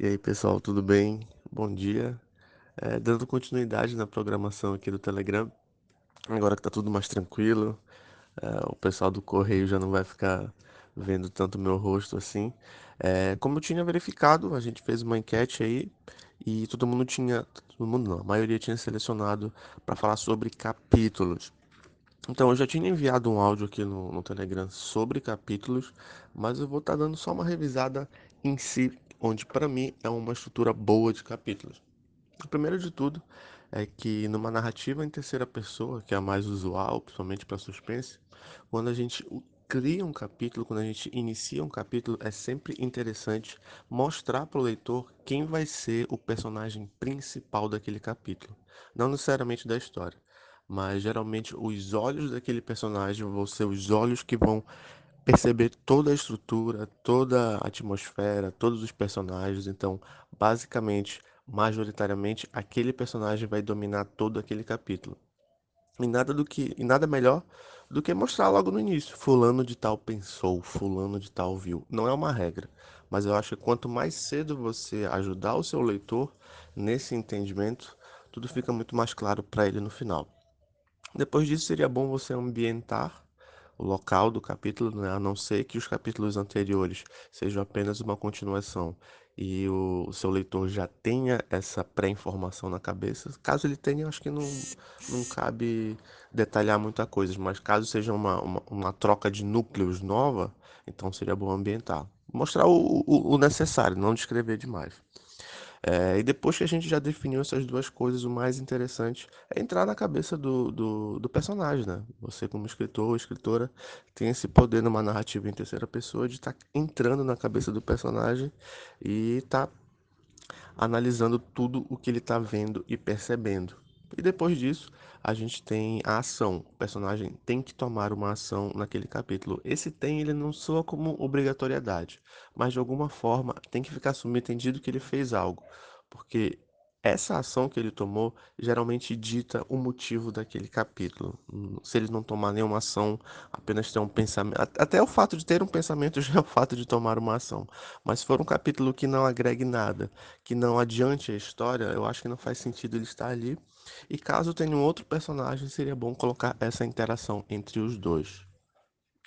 E aí, pessoal, tudo bem? Bom dia. É, dando continuidade na programação aqui do Telegram, agora que tá tudo mais tranquilo, é, o pessoal do correio já não vai ficar vendo tanto meu rosto assim. É, como eu tinha verificado, a gente fez uma enquete aí e todo mundo tinha, todo mundo não, a maioria tinha selecionado para falar sobre capítulos. Então, eu já tinha enviado um áudio aqui no, no Telegram sobre capítulos, mas eu vou estar tá dando só uma revisada em si onde para mim é uma estrutura boa de capítulos. O primeiro de tudo é que numa narrativa em terceira pessoa, que é a mais usual, principalmente para suspense, quando a gente cria um capítulo, quando a gente inicia um capítulo, é sempre interessante mostrar para o leitor quem vai ser o personagem principal daquele capítulo, não necessariamente da história, mas geralmente os olhos daquele personagem vão ser os olhos que vão perceber toda a estrutura, toda a atmosfera, todos os personagens. Então, basicamente, majoritariamente, aquele personagem vai dominar todo aquele capítulo. E nada do que, e nada melhor do que mostrar logo no início, fulano de tal pensou, fulano de tal viu. Não é uma regra, mas eu acho que quanto mais cedo você ajudar o seu leitor nesse entendimento, tudo fica muito mais claro para ele no final. Depois disso, seria bom você ambientar o local do capítulo, né? a não ser que os capítulos anteriores sejam apenas uma continuação e o, o seu leitor já tenha essa pré-informação na cabeça. Caso ele tenha, acho que não, não cabe detalhar muita coisa, mas caso seja uma, uma, uma troca de núcleos nova, então seria bom ambientar. Mostrar o, o, o necessário, não descrever demais. É, e depois que a gente já definiu essas duas coisas, o mais interessante é entrar na cabeça do, do, do personagem, né? Você, como escritor ou escritora, tem esse poder numa narrativa em terceira pessoa de estar tá entrando na cabeça do personagem e estar tá analisando tudo o que ele está vendo e percebendo. E depois disso, a gente tem a ação. O personagem tem que tomar uma ação naquele capítulo. Esse tem, ele não soa como obrigatoriedade, mas de alguma forma tem que ficar subentendido que ele fez algo, porque essa ação que ele tomou geralmente dita o motivo daquele capítulo. Se ele não tomar nenhuma ação, apenas ter um pensamento. Até o fato de ter um pensamento já é o fato de tomar uma ação. Mas se for um capítulo que não agregue nada, que não adiante a história, eu acho que não faz sentido ele estar ali. E caso tenha um outro personagem, seria bom colocar essa interação entre os dois.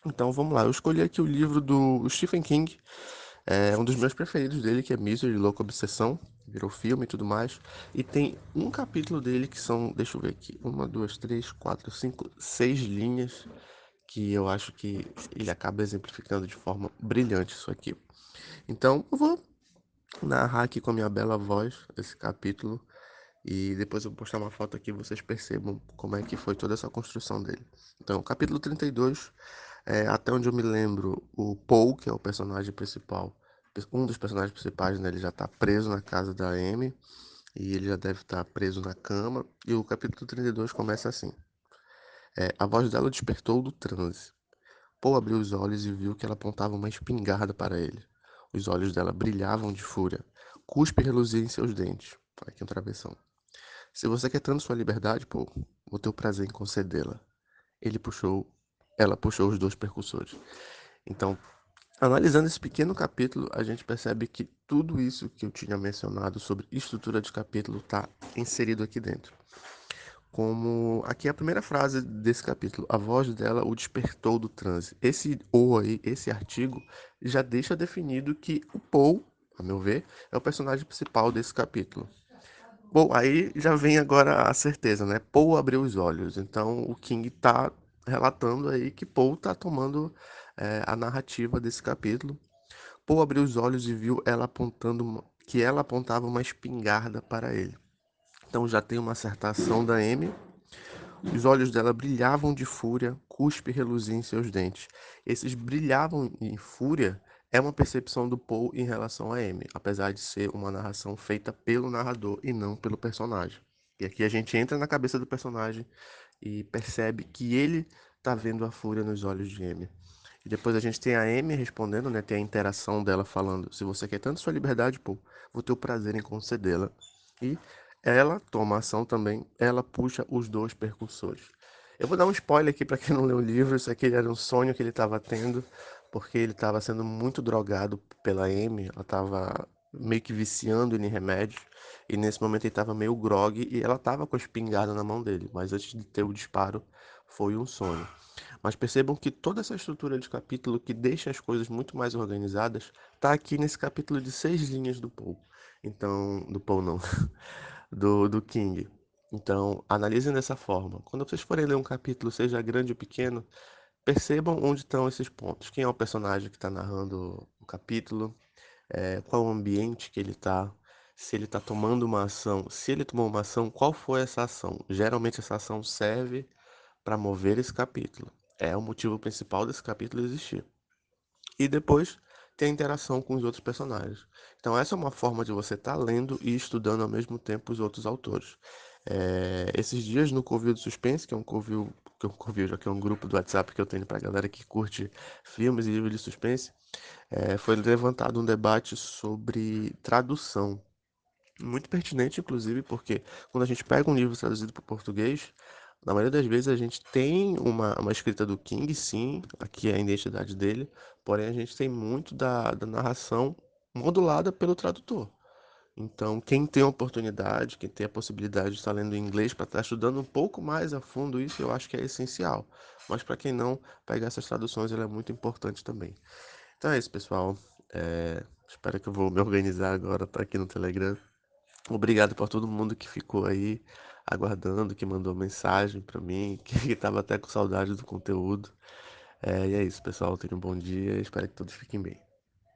Então vamos lá, eu escolhi aqui o livro do Stephen King, é um dos meus preferidos dele, que é Misery, Louca Obsessão, virou filme e tudo mais. E tem um capítulo dele que são, deixa eu ver aqui, uma, duas, três, quatro, cinco, seis linhas, que eu acho que ele acaba exemplificando de forma brilhante isso aqui. Então eu vou narrar aqui com a minha bela voz esse capítulo e depois eu vou postar uma foto aqui vocês percebam como é que foi toda essa construção dele. Então, capítulo 32, é, até onde eu me lembro, o Paul, que é o personagem principal, um dos personagens principais, né, ele já está preso na casa da Amy e ele já deve estar tá preso na cama. E o capítulo 32 começa assim: é, A voz dela despertou do transe. Paul abriu os olhos e viu que ela apontava uma espingarda para ele. Os olhos dela brilhavam de fúria. Cuspe reluzia em seus dentes. Aqui um travessão. Se você quer tanto sua liberdade, Paul, vou ter o prazer em concedê-la. Ele puxou, ela puxou os dois percussores. Então, analisando esse pequeno capítulo, a gente percebe que tudo isso que eu tinha mencionado sobre estrutura de capítulo está inserido aqui dentro. Como aqui é a primeira frase desse capítulo, a voz dela o despertou do transe. Esse ou aí, esse artigo, já deixa definido que o Paul, a meu ver, é o personagem principal desse capítulo. Bom, aí já vem agora a certeza, né? Paul abriu os olhos. Então o King tá relatando aí que Paul tá tomando é, a narrativa desse capítulo. Paul abriu os olhos e viu ela apontando que ela apontava uma espingarda para ele. Então já tem uma acertação da Amy. Os olhos dela brilhavam de fúria, cuspe reluzia em seus dentes. Esses brilhavam em fúria é uma percepção do Paul em relação a Amy, apesar de ser uma narração feita pelo narrador e não pelo personagem. E aqui a gente entra na cabeça do personagem e percebe que ele tá vendo a fúria nos olhos de Amy. E depois a gente tem a Amy respondendo, né? Tem a interação dela falando: se você quer tanto sua liberdade, Paul, vou ter o prazer em concedê-la. E ela toma ação também, ela puxa os dois percussores. Eu vou dar um spoiler aqui para quem não leu o livro, isso aqui era um sonho que ele estava tendo porque ele estava sendo muito drogado pela Amy, ela estava meio que viciando em remédios. E nesse momento ele tava meio grogue e ela tava com a espingarda na mão dele. Mas antes de ter o disparo, foi um sonho. Mas percebam que toda essa estrutura de capítulo que deixa as coisas muito mais organizadas tá aqui nesse capítulo de seis linhas do Paul. Então, do Paul não, do, do King. Então, analisem dessa forma. Quando vocês forem ler um capítulo, seja grande ou pequeno, percebam onde estão esses pontos. Quem é o personagem que está narrando o capítulo, é, qual o ambiente que ele está, se ele está tomando uma ação, se ele tomou uma ação, qual foi essa ação. Geralmente essa ação serve para mover esse capítulo. É o motivo principal desse capítulo existir. E depois tem a interação com os outros personagens. Então essa é uma forma de você estar tá lendo e estudando ao mesmo tempo os outros autores. É, esses dias no Covil do Suspense, que é um Covil, que Covil, já que é um grupo do WhatsApp que eu tenho para galera que curte filmes e livros de suspense, é, foi levantado um debate sobre tradução. Muito pertinente, inclusive, porque quando a gente pega um livro traduzido para o português, na maioria das vezes a gente tem uma, uma escrita do King, sim, aqui é a identidade dele, porém a gente tem muito da, da narração modulada pelo tradutor. Então, quem tem a oportunidade, quem tem a possibilidade de estar lendo inglês para estar estudando um pouco mais a fundo isso, eu acho que é essencial. Mas para quem não, pegar essas traduções é muito importante também. Então é isso, pessoal. É... Espero que eu vou me organizar agora para aqui no Telegram. Obrigado por todo mundo que ficou aí aguardando, que mandou mensagem para mim, que estava até com saudade do conteúdo. É... E é isso, pessoal. Tenham um bom dia. Espero que todos fiquem bem.